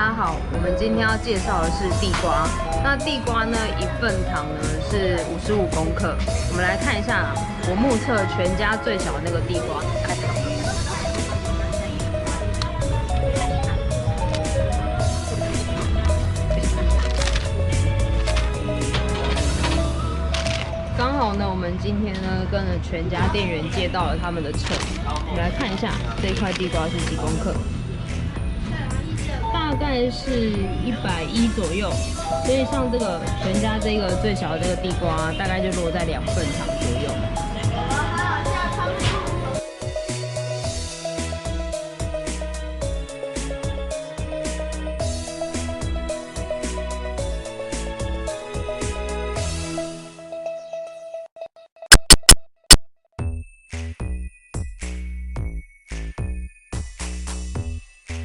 大家好，我们今天要介绍的是地瓜。那地瓜呢，一份糖呢是五十五公克。我们来看一下，我目测全家最小的那个地瓜。刚好呢，我们今天呢跟了全家店员借到了他们的秤，我们来看一下这一块地瓜是几公克。大概是一百一左右，所以像这个全家这个最小的这个地瓜，大概就落在两份差不多。